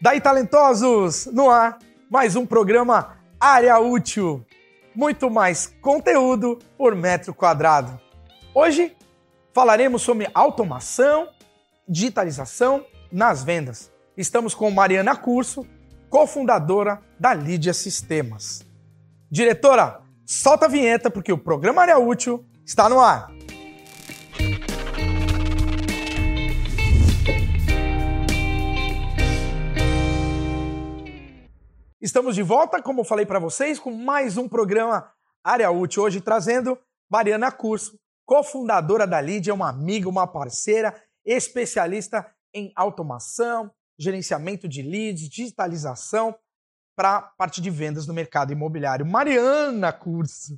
Daí, talentosos! No ar, mais um programa Área Útil. Muito mais conteúdo por metro quadrado. Hoje falaremos sobre automação, digitalização nas vendas. Estamos com Mariana Curso, cofundadora da Lídia Sistemas. Diretora, solta a vinheta porque o programa Área Útil está no ar. Estamos de volta, como falei para vocês, com mais um programa Área Útil. Hoje trazendo Mariana Curso, cofundadora da Lídia, uma amiga, uma parceira, especialista em automação, gerenciamento de leads, digitalização para a parte de vendas no mercado imobiliário. Mariana Curso.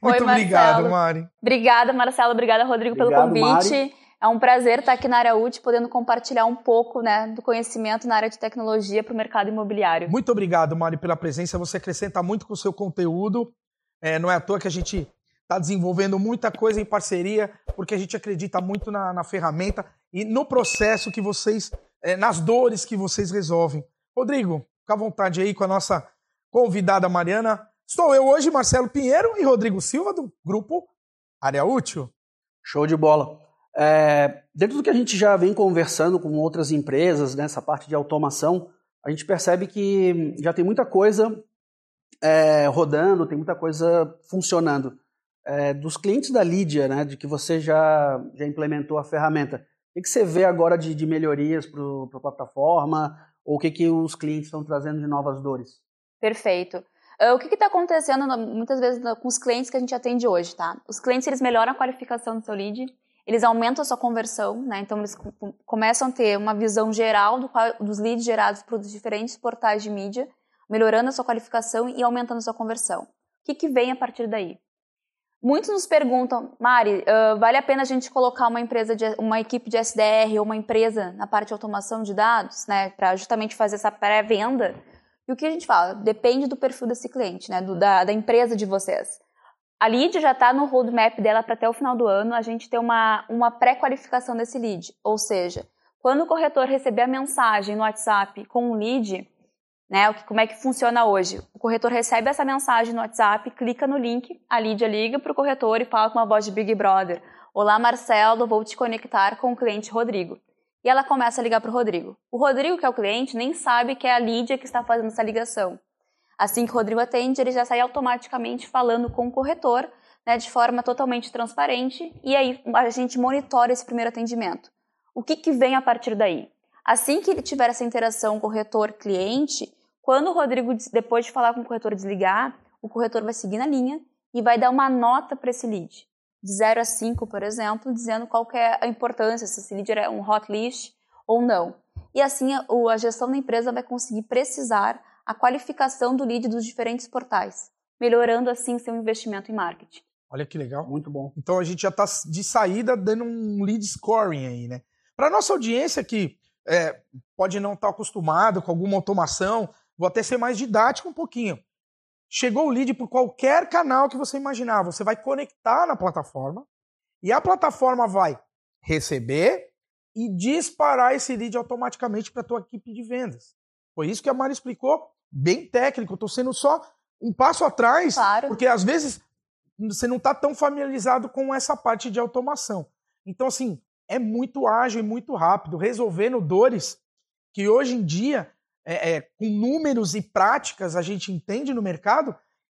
Muito Oi, obrigado, Mari. Obrigada, Marcelo. Obrigada, Rodrigo, Obrigado, pelo convite. Mari. É um prazer estar aqui na área útil, podendo compartilhar um pouco né, do conhecimento na área de tecnologia para o mercado imobiliário. Muito obrigado, Mari, pela presença. Você acrescenta muito com o seu conteúdo. É, não é à toa que a gente está desenvolvendo muita coisa em parceria, porque a gente acredita muito na, na ferramenta e no processo que vocês, é, nas dores que vocês resolvem. Rodrigo, fica à vontade aí com a nossa convidada Mariana. Estou eu hoje, Marcelo Pinheiro e Rodrigo Silva, do grupo Área Útil. Show de bola. É, dentro do que a gente já vem conversando com outras empresas nessa parte de automação, a gente percebe que já tem muita coisa é, rodando, tem muita coisa funcionando. É, dos clientes da Lídia, né, de que você já, já implementou a ferramenta, o que, você vê agora de, de melhorias para a plataforma? Ou o que, que os clientes estão trazendo de novas dores? Perfeito. Uh, o que está acontecendo muitas vezes com os clientes que a gente atende hoje, tá? Os clientes eles melhoram a qualificação do seu lead, eles aumentam a sua conversão, né? Então eles co- co- começam a ter uma visão geral do qual- dos leads gerados pelos diferentes portais de mídia, melhorando a sua qualificação e aumentando a sua conversão. O que, que vem a partir daí? Muitos nos perguntam, Mari, uh, vale a pena a gente colocar uma empresa, de, uma equipe de SDR ou uma empresa na parte de automação de dados, né, para justamente fazer essa pré-venda? E o que a gente fala? Depende do perfil desse cliente, né, do, da, da empresa de vocês. A lead já está no roadmap dela para até o final do ano a gente ter uma, uma pré-qualificação desse lead. Ou seja, quando o corretor receber a mensagem no WhatsApp com um lead, né, como é que funciona hoje? O corretor recebe essa mensagem no WhatsApp, clica no link, a Lídia liga para o corretor e fala com uma voz de Big Brother. Olá, Marcelo, vou te conectar com o cliente Rodrigo. E ela começa a ligar para o Rodrigo. O Rodrigo, que é o cliente, nem sabe que é a Lídia que está fazendo essa ligação. Assim que o Rodrigo atende, ele já sai automaticamente falando com o corretor, né, de forma totalmente transparente, e aí a gente monitora esse primeiro atendimento. O que, que vem a partir daí? Assim que ele tiver essa interação corretor-cliente, quando o Rodrigo, depois de falar com o corretor desligar, o corretor vai seguir na linha e vai dar uma nota para esse lead. De 0 a 5, por exemplo, dizendo qual é a importância, se esse lead é um hot list ou não. E assim a gestão da empresa vai conseguir precisar a qualificação do lead dos diferentes portais, melhorando assim seu investimento em marketing. Olha que legal. Muito bom. Então a gente já está de saída dando um lead scoring aí, né? Para nossa audiência que é, pode não estar acostumado com alguma automação, vou até ser mais didático um pouquinho. Chegou o lead por qualquer canal que você imaginar, você vai conectar na plataforma e a plataforma vai receber e disparar esse lead automaticamente para a tua equipe de vendas. Foi isso que a Mari explicou, bem técnico. Eu estou sendo só um passo atrás, Claro. porque às vezes você não está tão familiarizado com essa parte de automação. Então, assim, é muito ágil e muito rápido, resolvendo dores que hoje em dia, é, é, com números e práticas, a gente entende no mercado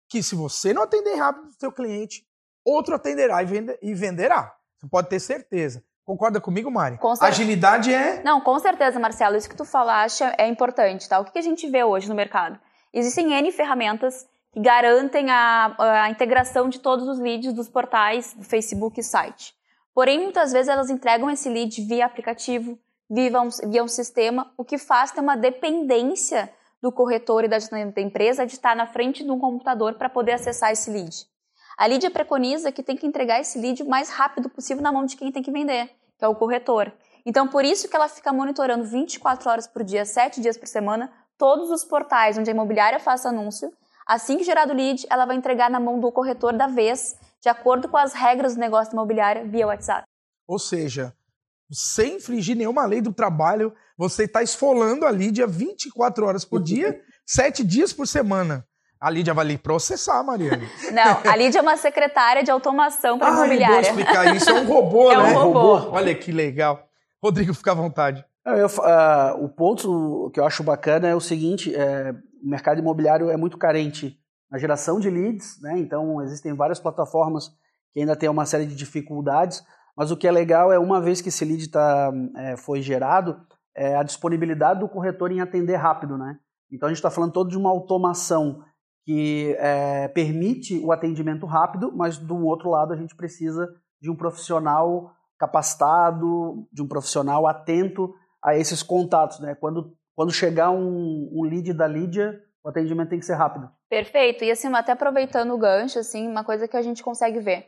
que se você não atender rápido o seu cliente, outro atenderá e, vende- e venderá. Você pode ter certeza. Concorda comigo, Mari? Com. Agilidade é. Não, com certeza, Marcelo, isso que tu falaste é importante, tá? O que que a gente vê hoje no mercado? Existem N ferramentas que garantem a, a integração de todos os leads dos portais do Facebook e site. Porém, muitas vezes elas entregam esse lead via aplicativo, via um, via um sistema, o que faz ter uma dependência do corretor e da, da empresa de estar na frente de um computador para poder acessar esse lead. A Lídia preconiza que tem que entregar esse lead o mais rápido possível na mão de quem tem que vender, que é o corretor. Então, por isso que ela fica monitorando 24 horas por dia, 7 dias por semana, todos os portais onde a imobiliária faça anúncio. Assim que gerado lead, ela vai entregar na mão do corretor da vez, de acordo com as regras do negócio imobiliário, via WhatsApp. Ou seja, sem infringir nenhuma lei do trabalho, você está esfolando a Lídia 24 horas por dia, 7 dias por semana. A Lídia vai lhe processar, Mariana. Não, a Lídia é uma secretária de automação para Ah, imobiliária. vou explicar isso. É um robô, É um né? robô. Olha que legal. Rodrigo, fica à vontade. Eu ah, o ponto que eu acho bacana é o seguinte: é, o mercado imobiliário é muito carente na geração de leads, né? então existem várias plataformas que ainda têm uma série de dificuldades, mas o que é legal é uma vez que esse lead tá, é, foi gerado, é a disponibilidade do corretor em atender rápido. Né? Então a gente está falando todo de uma automação que é, permite o atendimento rápido, mas do outro lado a gente precisa de um profissional capacitado, de um profissional atento a esses contatos, né? Quando, quando chegar um, um lead da Lídia, o atendimento tem que ser rápido. Perfeito. E assim, até aproveitando o gancho, assim, uma coisa que a gente consegue ver.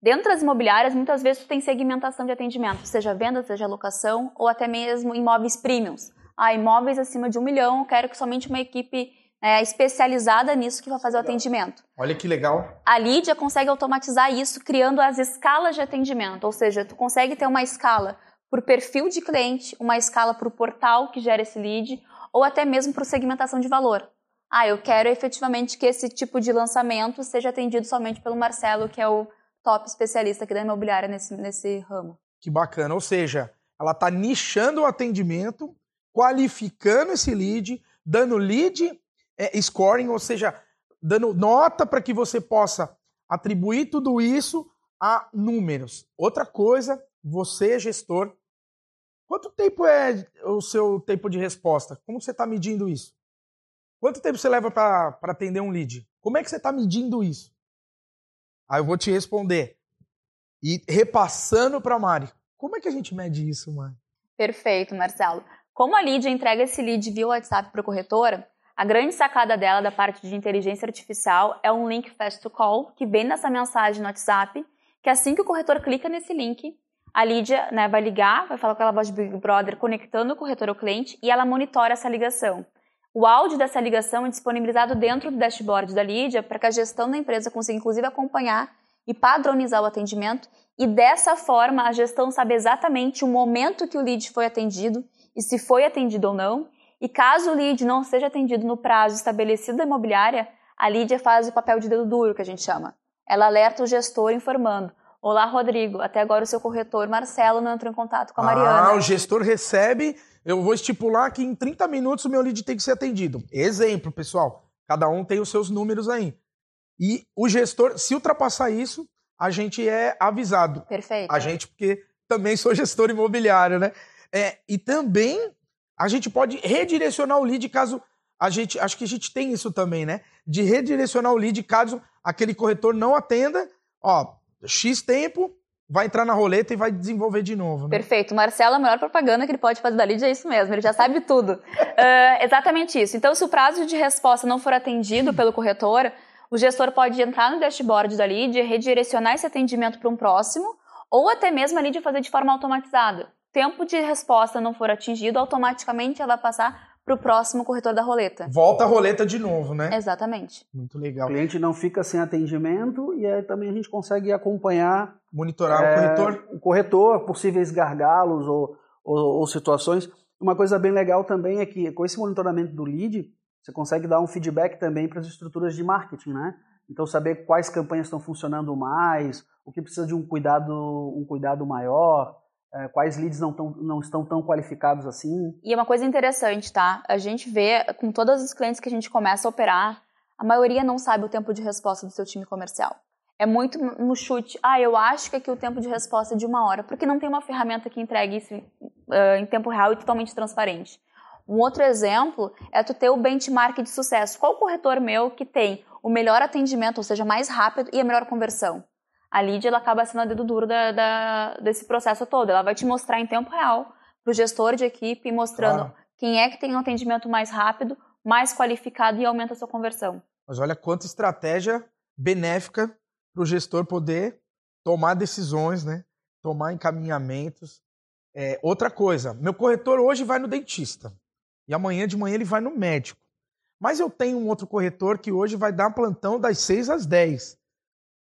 Dentro das imobiliárias, muitas vezes tu tem segmentação de atendimento, seja venda, seja locação, ou até mesmo imóveis premiums. Ah, imóveis acima de um milhão, quero que somente uma equipe é, especializada nisso que vai fazer o atendimento. Olha que legal. A Lídia consegue automatizar isso criando as escalas de atendimento, ou seja, tu consegue ter uma escala por perfil de cliente, uma escala para o portal que gera esse lead, ou até mesmo por segmentação de valor. Ah, eu quero efetivamente que esse tipo de lançamento seja atendido somente pelo Marcelo, que é o top especialista aqui da imobiliária nesse, nesse ramo. Que bacana. Ou seja, ela está nichando o atendimento, qualificando esse lead, dando lead é, scoring, ou seja, dando nota para que você possa atribuir tudo isso a números. Outra coisa, você, gestor, quanto tempo é o seu tempo de resposta? Como você está medindo isso? Quanto tempo você leva para atender um lead? Como é que você está medindo isso? Aí eu vou te responder. E repassando para Mari. Como é que a gente mede isso, Mari? Perfeito, Marcelo. Como a Lídia entrega esse lead via WhatsApp para a corretora, a grande sacada dela da parte de inteligência artificial é um link fast to call que vem nessa mensagem no WhatsApp, que assim que o corretor clica nesse link, a Lídia né, vai ligar, vai falar com aquela voz de Big Brother, conectando o corretor ao cliente e ela monitora essa ligação. O áudio dessa ligação é disponibilizado dentro do dashboard da Lídia para que a gestão da empresa consiga inclusive acompanhar e padronizar o atendimento e dessa forma a gestão sabe exatamente o momento que o lead foi atendido e se foi atendido ou não. E caso o lead não seja atendido no prazo estabelecido da imobiliária, a Lídia faz o papel de dedo duro, que a gente chama. Ela alerta o gestor informando: Olá, Rodrigo, até agora o seu corretor Marcelo não entrou em contato com a Mariana. Ah, o gestor recebe, eu vou estipular que em 30 minutos o meu lead tem que ser atendido. Exemplo, pessoal. Cada um tem os seus números aí. E o gestor, se ultrapassar isso, a gente é avisado. Perfeito. A gente, porque também sou gestor imobiliário, né? É, e também a gente pode redirecionar o lead caso a gente. Acho que a gente tem isso também, né? De redirecionar o lead caso aquele corretor não atenda. Ó, X tempo, vai entrar na roleta e vai desenvolver de novo. Né? Perfeito. Marcelo, a melhor propaganda que ele pode fazer da Lídia é isso mesmo, ele já sabe tudo. Uh, exatamente isso. Então, se o prazo de resposta não for atendido pelo corretor, o gestor pode entrar no dashboard da Lídia, redirecionar esse atendimento para um próximo, ou até mesmo a Lídia fazer de forma automatizada. Tempo de resposta não for atingido, automaticamente ela vai passar para o próximo corretor da roleta. Volta a roleta de novo, né? Exatamente. Muito O legal. cliente não fica sem atendimento e aí também a gente consegue acompanhar Monitorar é, o corretor. o corretor, possíveis gargalos ou, ou, ou situações. Uma coisa bem legal também é que com esse monitoramento do lead, você consegue dar um feedback também para as estruturas de marketing, né? Então saber quais campanhas estão funcionando mais, o que precisa de um cuidado, um cuidado maior, é, quais leads não, tão, não estão tão qualificados assim. E é uma coisa interessante, tá? A gente vê com todos os clientes que a gente começa a operar, a maioria não sabe o tempo de resposta do seu time comercial. É muito no chute. Ah, eu acho que aqui o tempo de resposta é de uma hora, porque não tem uma ferramenta que entregue isso uh, em tempo real e totalmente transparente. Um outro exemplo é tu ter o benchmark de sucesso. Qual corretor meu que tem o melhor atendimento, ou seja, mais rápido e a melhor conversão? A Lídia ela acaba sendo a dedo duro da, da, desse processo todo. Ela vai te mostrar em tempo real para o gestor de equipe, mostrando Claro. quem é que tem um atendimento mais rápido, mais qualificado e aumenta a sua conversão. Mas olha quanta estratégia benéfica para o gestor poder tomar decisões, né? Tomar encaminhamentos. É, outra coisa, meu corretor hoje vai no dentista e amanhã de manhã ele vai no médico. Mas eu tenho um outro corretor que hoje vai dar plantão das 6 às 10.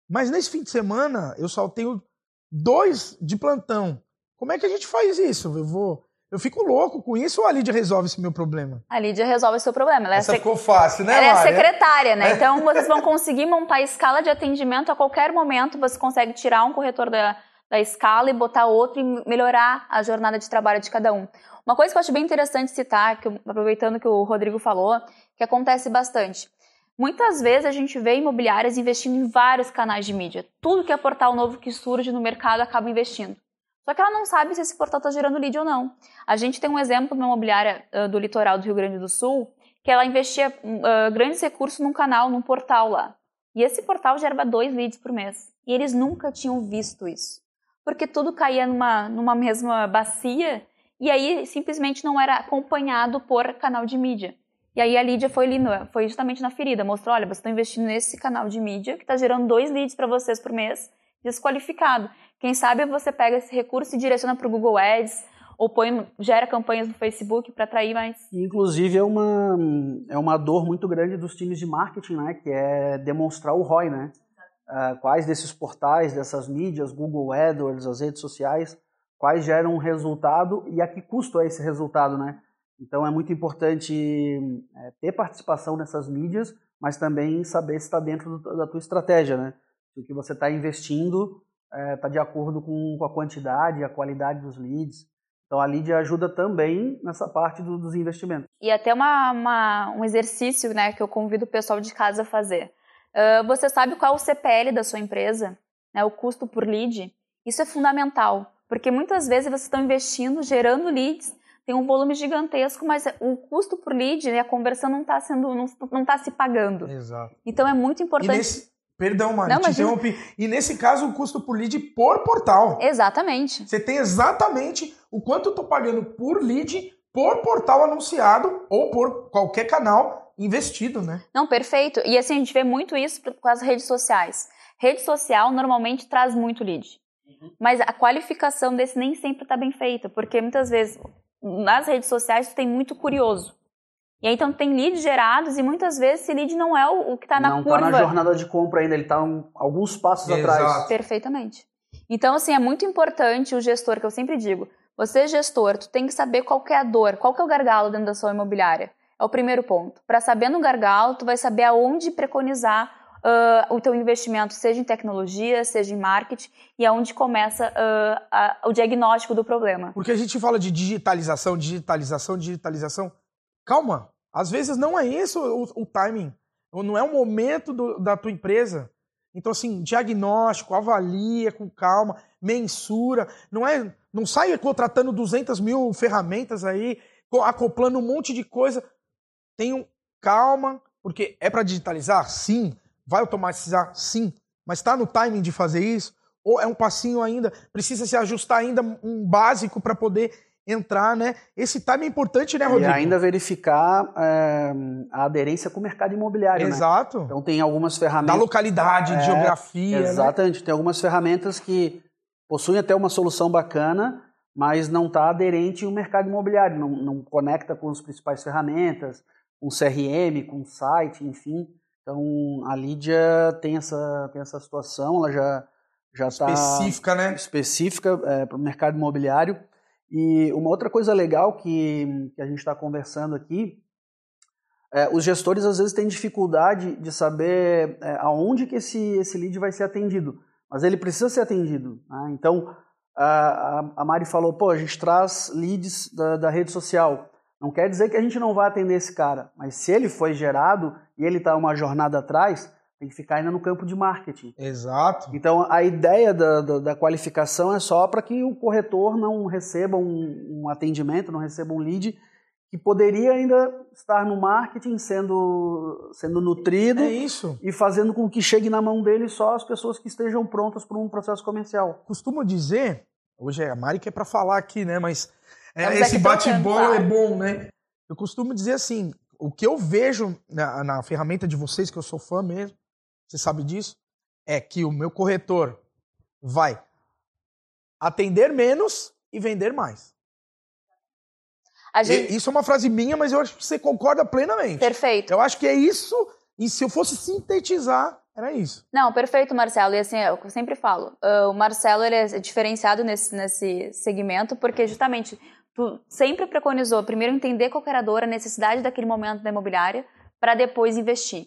Mas nesse fim de semana eu só tenho dois de plantão. Como é que a gente faz isso? Eu vou. Eu fico louco com isso ou a Lídia resolve esse meu problema? A Lídia resolve o seu problema. Ela é Essa sec- ficou fácil, né, Ela é Mari? secretária, né? Então vocês vão conseguir montar a escala de atendimento a qualquer momento. Você consegue tirar um corretor da, da escala e botar outro e melhorar a jornada de trabalho de cada um. Uma coisa que eu acho bem interessante citar, que aproveitando que o Rodrigo falou, que acontece bastante. Muitas vezes a gente vê imobiliárias investindo em vários canais de mídia. Tudo que é portal novo que surge no mercado acaba investindo. Só que ela não sabe se esse portal está gerando lead ou não. A gente tem um exemplo de uma imobiliária ah, do litoral do Rio Grande do Sul que ela investia ah, grandes recursos num canal, num portal lá. E esse portal gerava dois leads por mês. E eles nunca tinham visto isso. Porque tudo caía numa, numa mesma bacia e aí simplesmente não era acompanhado por canal de mídia. E aí a Lídia foi, ali foi justamente na ferida, mostrou, olha, você está investindo nesse canal de mídia que está gerando dois leads para vocês por mês, desqualificado. Quem sabe você pega esse recurso e direciona para o Google Ads, ou põe, gera campanhas no Facebook para atrair mais. Inclusive é uma, é uma dor muito grande dos times de marketing, né? Que é demonstrar o ROI, né? Ah, quais desses portais, dessas mídias, Google AdWords, as redes sociais, quais geram um resultado e a que custo é esse resultado, né? Então é muito importante é, ter participação nessas mídias, mas também saber se está dentro do- da tua estratégia, né? Se o que você está investindo está de acordo com, com a quantidade, a qualidade dos leads. Então a lead ajuda também nessa parte do- dos investimentos. E até uma, uma- um exercício né, que eu convido o pessoal de casa a fazer. Ah, você sabe qual é o CPL da sua empresa, né, o custo por lead? Isso é fundamental, porque muitas vezes vocês estão investindo, gerando leads, tem um volume gigantesco, mas o custo por lead, né, a conversão não está sendo, não, não tá se pagando. Exato. Então é muito importante. nesse... Perdão, Mari, Não, te imagina. interrompi. E nesse caso, o custo por lead por portal. Exatamente. Você tem exatamente o quanto eu tô pagando por lead, por portal anunciado ou por qualquer canal investido, né? Não, perfeito. E assim, a gente vê muito isso com as redes sociais. Rede social normalmente traz muito lead. Mas a qualificação desse nem sempre está bem feita, porque muitas vezes nas redes sociais tu tem muito curioso. E aí então tem leads gerados e muitas vezes esse lead não é o, o que está na não curva. está na jornada de compra ainda, ele está alguns passos atrás. Exato. Perfeitamente. Então, assim, é muito importante o gestor, que eu sempre digo, você gestor, tu tem que saber qual que é a dor, qual que é o gargalo dentro da sua imobiliária. É o primeiro ponto. Para saber no gargalo, tu vai saber aonde preconizar ah, o teu investimento, seja em tecnologia, seja em marketing, e aonde começa ah, a- o diagnóstico do problema. Porque a gente fala de digitalização, digitalização, digitalização. Calma, às vezes não é isso o, o timing, não é o momento do- da tua empresa. Então, assim, diagnóstico, avalia com calma, mensura. Não é, não sai contratando 200 mil ferramentas aí, co- acoplando um monte de coisa. Tenham calma, porque é para digitalizar? Sim. Vai automatizar? Sim. Mas está no timing de fazer isso? Ou é um passinho ainda? Precisa se ajustar ainda um básico para poder entrar, né? Esse timing é importante, né, E Rodrigo? ainda verificar é, a aderência com o mercado imobiliário, né? Exato. Então tem algumas Da ferramentas. localidade, É, geografia, né? Exatamente. Tem algumas ferramentas que possuem até uma solução bacana, mas não está aderente ao mercado imobiliário, não, não conecta com as principais ferramentas, com CRM, com site, enfim. Então a Lídia tem essa, tem essa situação, ela já já está Específica, né? específica para o mercado imobiliário. E uma outra coisa legal que, que a gente está conversando aqui, é, os gestores às vezes têm dificuldade de saber é, aonde que esse, esse lead vai ser atendido, mas ele precisa ser atendido. né? Então, a, a- a Mari falou, pô, a gente traz leads da, da rede social. Não quer dizer que a gente não vai atender esse cara, mas se ele foi gerado e ele está uma jornada atrás, tem que ficar ainda no campo de marketing. Exato. Então, a ideia da, da, da qualificação é só para que o corretor não receba um, um atendimento, não receba um lead que poderia ainda estar no marketing sendo, sendo nutrido É isso. e fazendo com que chegue na mão dele só as pessoas que estejam prontas para um processo comercial. Costumo dizer, hoje é a Mari que é para falar aqui, né? Mas é, esse bate-bola é bom, né? Eu costumo dizer assim, o que eu vejo na, na ferramenta de vocês, que eu sou fã mesmo, você sabe disso, é que o meu corretor vai atender menos e vender mais. Gente... Isso é uma frase minha, mas eu acho que você concorda plenamente. Perfeito. Eu acho que é isso, e se eu fosse sintetizar, Era isso. Não, perfeito, Marcelo. E assim, eu sempre falo, uh, o Marcelo ele é diferenciado nesse, nesse segmento porque justamente tu sempre preconizou primeiro entender qual era a dor, a necessidade daquele momento da imobiliária, para depois investir.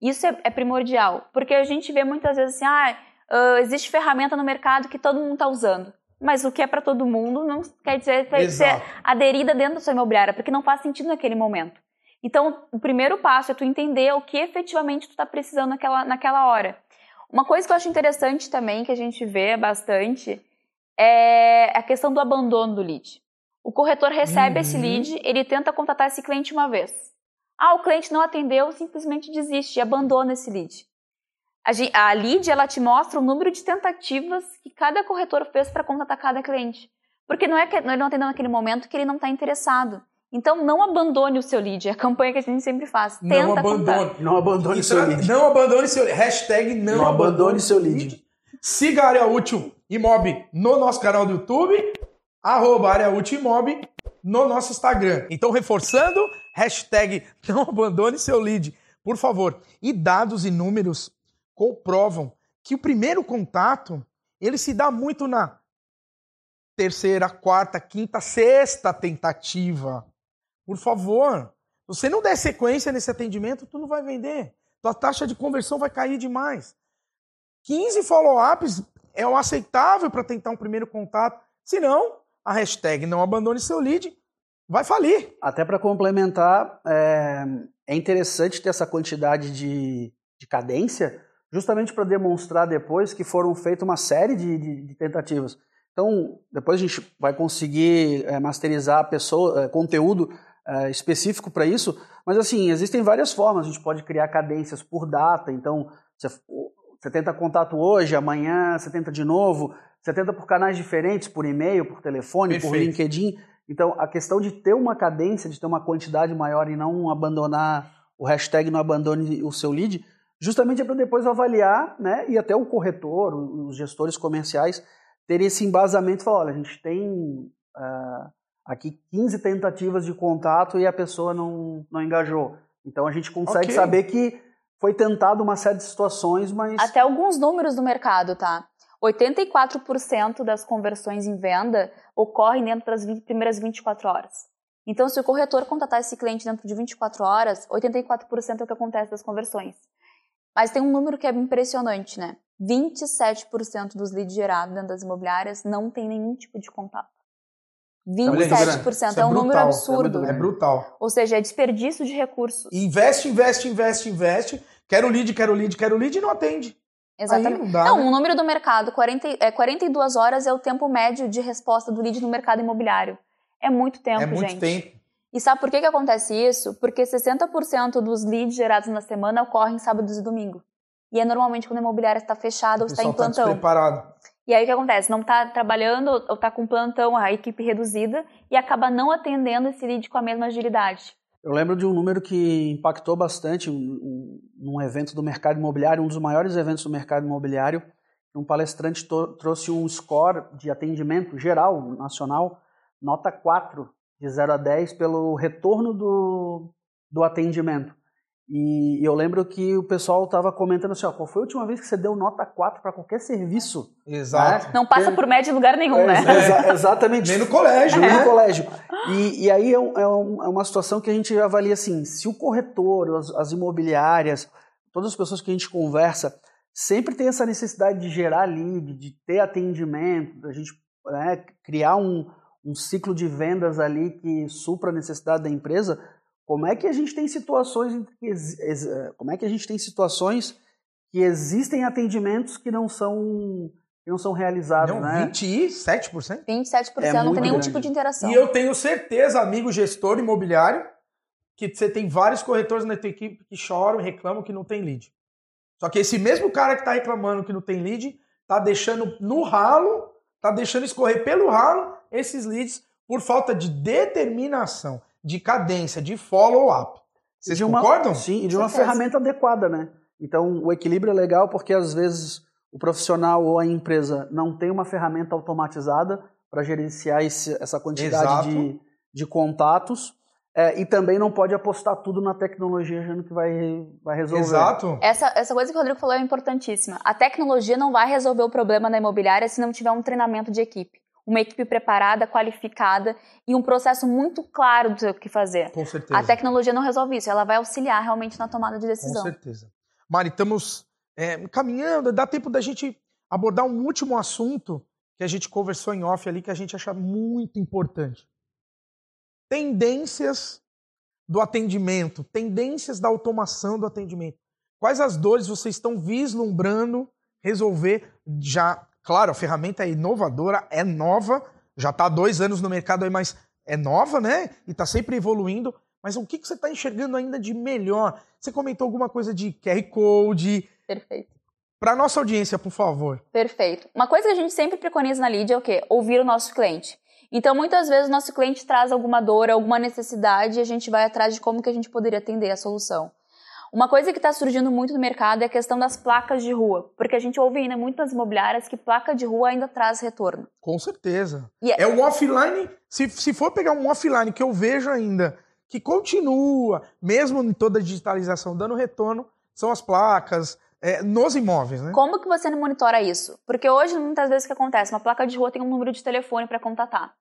Isso é, é, primordial, porque a gente vê muitas vezes assim, ah, uh, existe ferramenta no mercado que todo mundo está usando. Mas o que é para todo mundo não quer dizer que ser aderida dentro da sua imobiliária, porque não faz sentido naquele momento. Então, o primeiro passo é tu entender o que efetivamente tu está precisando naquela, naquela hora. Uma coisa que eu acho interessante também, que a gente vê bastante, é a questão do abandono do lead. O corretor recebe uhum. esse lead, ele tenta contatar esse cliente uma vez. Ah, o cliente não atendeu, simplesmente desiste, abandona esse lead. A, a lead, ela te mostra o número de tentativas que cada corretor fez para contatar cada cliente. Porque não é que ele não atendeu naquele momento que ele não está interessado. Então, não abandone o seu lead. É a campanha que a gente sempre faz. Tenta não abandone. Contar. Não abandone seu lead. Não abandone seu lead. Hashtag não, não abandone, abandone seu lead. Siga a Área Útil Imob no nosso canal do YouTube. Arroba Área Útil Imob no nosso Instagram. Então, reforçando, hashtag não abandone seu lead. Por favor. E dados e números comprovam que o primeiro contato, ele se dá muito na terceira, quarta, quinta, sexta tentativa. Por favor, se você não der sequência nesse atendimento, tu não vai vender. Tua taxa de conversão vai cair demais. 15 follow-ups é o aceitável para tentar um primeiro contato. Se não, a hashtag não abandone seu lead vai falir. Até para complementar, é, é, interessante ter essa quantidade de, de cadência, justamente para demonstrar depois que foram feitas uma série de, de, de tentativas. Então, depois a gente vai conseguir é, masterizar pessoa, é, conteúdo é, específico para isso, mas assim, existem várias formas. A gente pode criar cadências por data, então você tenta contato hoje, amanhã você tenta de novo, você tenta por canais diferentes, por e-mail, por telefone, Perfeito. por LinkedIn. Então, a questão de ter uma cadência, de ter uma quantidade maior e não abandonar o hashtag não abandone o seu lead, justamente é para depois avaliar, né, e até o corretor, os gestores comerciais, teria esse embasamento e falar, olha, a gente tem uh, aqui 15 tentativas de contato e a pessoa não, não engajou. Então a gente consegue okay. saber que foi tentado uma série de situações, mas... Até alguns números do mercado, tá? 84% das conversões em venda ocorrem dentro das 20, primeiras 24 horas. Então, se o corretor contratar esse cliente dentro de 24 horas, 84% é o que acontece das conversões. Mas tem um número que é impressionante, né? 27% dos leads gerados dentro das imobiliárias não tem nenhum tipo de contato. 27% é, é, um brutal, número absurdo. É brutal. Ou seja, é desperdício de recursos. Investe, investe, investe, investe. Quero lead, quero lead, quero lead e não atende. Exatamente. não, dá, não né? o número do mercado, 40, é, 42 horas é o tempo médio de resposta do lead no mercado imobiliário. É muito tempo, é muito gente. tempo. E sabe por que, que acontece isso? Porque 60% dos leads gerados na semana ocorrem sábados e domingos. E é normalmente quando a imobiliária está fechada ou está em tá plantão. Tá. E aí o que acontece? Não está trabalhando ou está com plantão, a equipe reduzida, e acaba não atendendo esse lead com a mesma agilidade. Eu lembro de um número que impactou bastante um, num evento do mercado imobiliário, um dos maiores eventos do mercado imobiliário. Um palestrante trouxe um score de atendimento geral, nacional, nota 4, de 0 a 10, pelo retorno do, do atendimento. E eu lembro que o pessoal estava comentando assim, ó, qual foi a última vez que você deu nota 4 para qualquer serviço? Exato. Né? Não passa por média em lugar nenhum, é, né? Exa exatamente. Nem no colégio. Nem no né? colégio. E, e aí é, um, é, um, é, uma situação que a gente avalia assim, se o corretor, as, as imobiliárias, todas as pessoas que a gente conversa, sempre tem essa necessidade de gerar lead, de ter atendimento, da gente né, criar um, um ciclo de vendas ali que supra a necessidade da empresa, como é que a gente tem situações que, eh, como é que a gente tem situações que existem atendimentos que não são que não são realizados, não, né? 27%? 27% é não tem nenhum grande. tipo de interação. E eu tenho certeza, amigo gestor imobiliário, que você tem vários corretores na tua equipe que choram e reclamam que não tem lead. Só que esse mesmo cara que está reclamando que não tem lead, está deixando no ralo, está deixando escorrer pelo ralo esses leads por falta de determinação de cadência, de follow-up. Vocês de uma, concordam? Sim, e de uma ferramenta adequada, né? Então, o equilíbrio é legal porque às vezes o profissional ou a empresa não tem uma ferramenta automatizada para gerenciar esse, essa quantidade de, de contatos. É, e também não pode apostar tudo na tecnologia achando que vai, vai resolver. Exato. Essa, essa coisa que o Rodrigo falou é importantíssima. A tecnologia não vai resolver o problema da imobiliária se não tiver um treinamento de equipe. Uma equipe preparada, qualificada e um processo muito claro do que fazer. Com certeza. A tecnologia não resolve isso, ela vai auxiliar realmente na tomada de decisão. Com certeza. Mari, estamos é, caminhando, dá tempo da gente abordar um último assunto que a gente conversou em off ali que a gente acha muito importante. Tendências do atendimento, tendências da automação do atendimento. Quais as dores vocês estão vislumbrando resolver já? Claro, a ferramenta é inovadora, é nova, já está há dois anos no mercado aí, mas é nova, né? E está sempre evoluindo. Mas o que, que você está enxergando ainda de melhor? Você comentou alguma coisa de QR Code. Perfeito. Para nossa audiência, por favor. Perfeito. Uma coisa que a gente sempre preconiza na lead é o quê? Ouvir o nosso cliente. Então, muitas vezes, o nosso cliente traz alguma dor, alguma necessidade e a gente vai atrás de como que a gente poderia atender a solução. Uma coisa que está surgindo muito no mercado é a questão das placas de rua, porque a gente ouve ainda muitas imobiliárias que placa de rua ainda traz retorno. Com certeza. E É um offline, se, se for pegar um offline que eu vejo ainda, que continua, mesmo em toda a digitalização, dando retorno, são as placas, é, nos imóveis, né? Como que você não monitora isso? Porque hoje, muitas vezes, o que acontece? Uma placa de rua tem um número de telefone para contatar.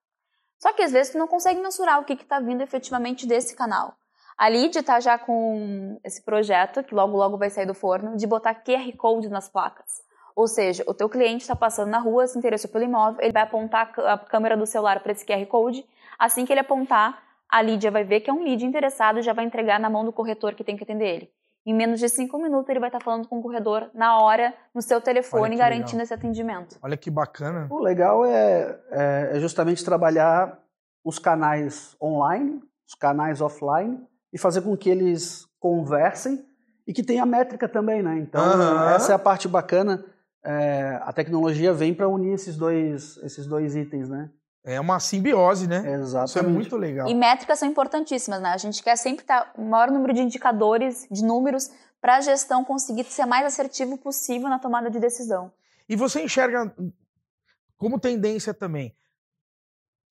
Só que às vezes tu não consegue mensurar o que está vindo efetivamente desse canal. A Lid está já com esse projeto, que logo logo vai sair do forno, de botar QR Code nas placas. Ou seja, o teu cliente está passando na rua, se interessou pelo imóvel, ele vai apontar a câmera do celular para esse QR Code. Assim que ele apontar, a Lídia vai ver que é um lead interessado e já vai entregar na mão do corretor que tem que atender ele. Em menos de cinco minutos, ele vai estar falando com o corredor na hora, no seu telefone, garantindo legal. esse atendimento. Olha que bacana. O legal é, é, é justamente trabalhar os canais online, os canais offline, e fazer com que eles conversem e que tenha métrica também, né? Então, essa é a parte bacana. É, a tecnologia vem para unir esses dois, esses dois itens, né? É uma simbiose, né? Exatamente. Isso é muito legal. E métricas são importantíssimas, né? A gente quer sempre estar o maior número de indicadores, de números, para a gestão conseguir ser mais assertivo possível na tomada de decisão. E você enxerga como tendência também,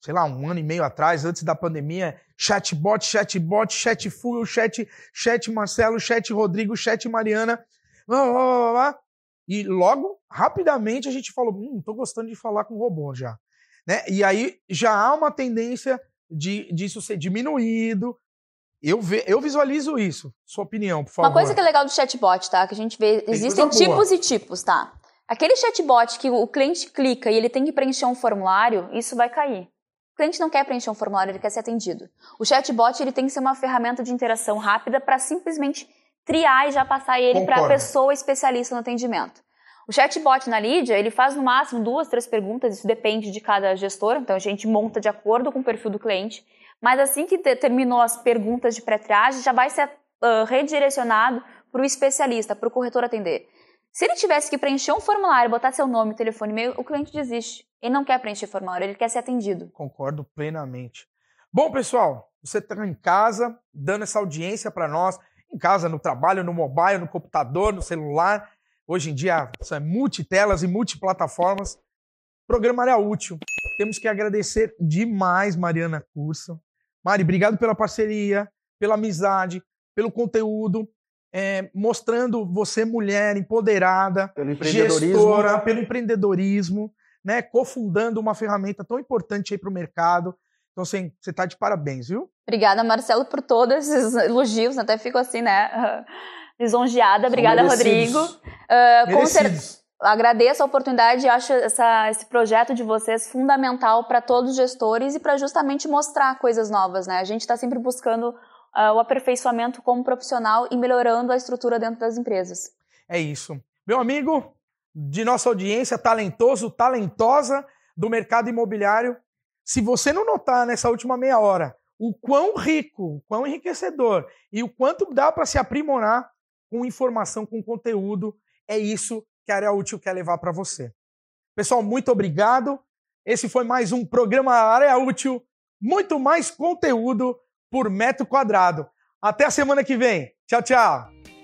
sei lá, um ano e meio atrás, antes da pandemia, chatbot, chatbot, chat full, chat, chat Marcelo, chat Rodrigo, chat Mariana, blá, blá, blá, blá. e logo, rapidamente, a gente falou, hum, tô gostando de falar com robô já. Né? E aí já há uma tendência de disso ser diminuído. Eu, ve, eu visualizo isso. Sua opinião, por favor. Uma coisa que é legal do chatbot, tá? Que a gente vê, existem boa. tipos e tipos, tá? Aquele chatbot que o cliente clica e ele tem que preencher um formulário, isso vai cair. O cliente não quer preencher um formulário, ele quer ser atendido. O chatbot ele tem que ser uma ferramenta de interação rápida para simplesmente triar e já passar ele para a pessoa especialista no atendimento. O chatbot na Lídia, ele faz no máximo duas, três perguntas, isso depende de cada gestor, então a gente monta de acordo com o perfil do cliente. Mas assim que te- terminou as perguntas de pré-triagem, já vai ser ah, redirecionado para o especialista, para o corretor atender. Se ele tivesse que preencher um formulário, botar seu nome, telefone e e-mail, o cliente desiste. Ele não quer preencher formulário, ele quer ser atendido. Concordo plenamente. Bom, pessoal, você está em casa, dando essa audiência para nós, em casa, no trabalho, no mobile, no computador, no celular. Hoje em dia, isso é multitelas e multiplataformas. Programa área útil. Temos que agradecer demais, Mariana Curso. Mari, obrigado pela parceria, pela amizade, pelo conteúdo, é, mostrando você, mulher empoderada, Pelo empreendedorismo. gestora, pelo empreendedorismo, né, cofundando uma ferramenta tão importante aí para o mercado. Então, assim, você está de parabéns, viu? Obrigada, Marcelo, por todos esses elogios. Até fico assim, né? Lisonjeada. Obrigada. Rodrigo. Ah, com cer- Merecidos. agradeço a oportunidade e acho essa- esse projeto de vocês fundamental para todos os gestores e para justamente mostrar coisas novas, né? A gente está sempre buscando ah, o aperfeiçoamento como profissional e melhorando a estrutura dentro das empresas. É isso. Meu amigo, de nossa audiência, talentoso, talentosa do mercado imobiliário, se você não notar nessa última meia hora o quão rico, o quão enriquecedor e o quanto dá para se aprimorar com informação, com conteúdo, é isso que a área útil quer levar para você. Pessoal, muito obrigado. Esse foi mais um programa Área Útil, muito mais conteúdo por metro quadrado. Até a semana que vem. Tchau, tchau.